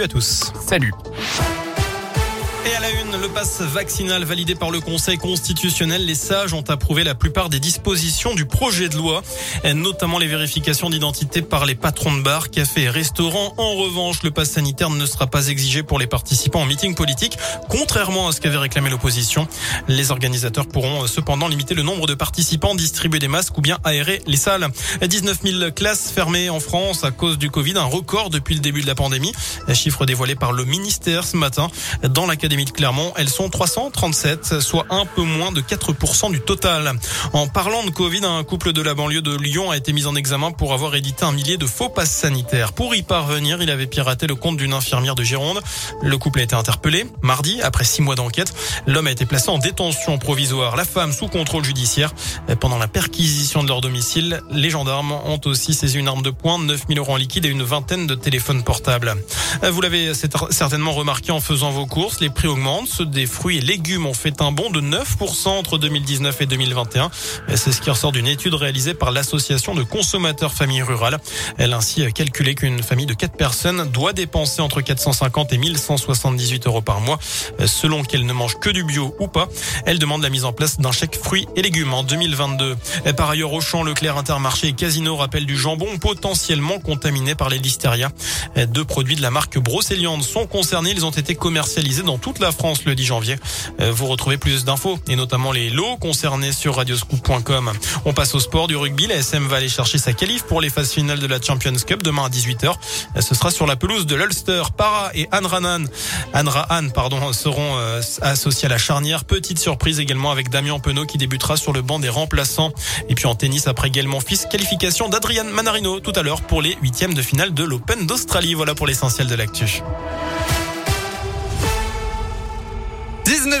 à tous. Salut. Et à la une, le passe vaccinal validé par le Conseil constitutionnel, les sages ont approuvé la plupart des dispositions du projet de loi, notamment les vérifications d'identité par les patrons de bars, cafés et restaurants. En revanche, le passe sanitaire ne sera pas exigé pour les participants en meeting politique, contrairement à ce qu'avait réclamé l'opposition. Les organisateurs pourront cependant limiter le nombre de participants, distribuer des masques ou bien aérer les salles. 19 000 classes fermées en France à cause du Covid, un record depuis le début de la pandémie. Chiffre dévoilé par le ministère ce matin. Dans l'académie de Clermont, elles sont 337, soit un peu moins de 4% du total. En parlant de Covid, un couple de la banlieue de Lyon a été mis en examen pour avoir édité un millier de faux passes sanitaires. Pour y parvenir, il avait piraté le compte d'une infirmière de Gironde. Le couple a été interpellé. Mardi, après six mois d'enquête, l'homme a été placé en détention provisoire. La femme sous contrôle judiciaire. Pendant la perquisition de leur domicile, les gendarmes ont aussi saisi une arme de poing, 9000 euros en liquide et une vingtaine de téléphones portables. Vous l'avez certainement remarqué en faisant vos courses, prix augmente. Ceux des fruits et légumes ont fait un bond de 9% entre 2019 et 2021. C'est ce qui ressort d'une étude réalisée par l'association de consommateurs familles rurales. Elle a ainsi calculé qu'une famille de 4 personnes doit dépenser entre 450 et 1178 euros par mois, selon qu'elle ne mange que du bio ou pas. Elle demande la mise en place d'un chèque fruits et légumes en 2022. Par ailleurs, Auchan, Leclerc, Intermarché et Casino rappellent du jambon potentiellement contaminé par les listeria. Deux produits de la marque Brocéliande sont concernés. Ils ont été commercialisés dans toute la France le 10 janvier. Euh, vous retrouvez plus d'infos et notamment les lots concernés sur radioscoop.com. On passe au sport du rugby. La SM va aller chercher sa qualif pour les phases finales de la Champions Cup demain à 18h. Euh, ce sera sur la pelouse de l'Ulster. Para et Anranan, Anrahan, pardon, seront euh, associés à la charnière. Petite surprise également avec Damien Penaud qui débutera sur le banc des remplaçants. Et puis en tennis, après également fils, qualification d'Adrian Manarino tout à l'heure pour les huitièmes de finale de l'Open d'Australie. Voilà pour l'essentiel de l'actu. 19h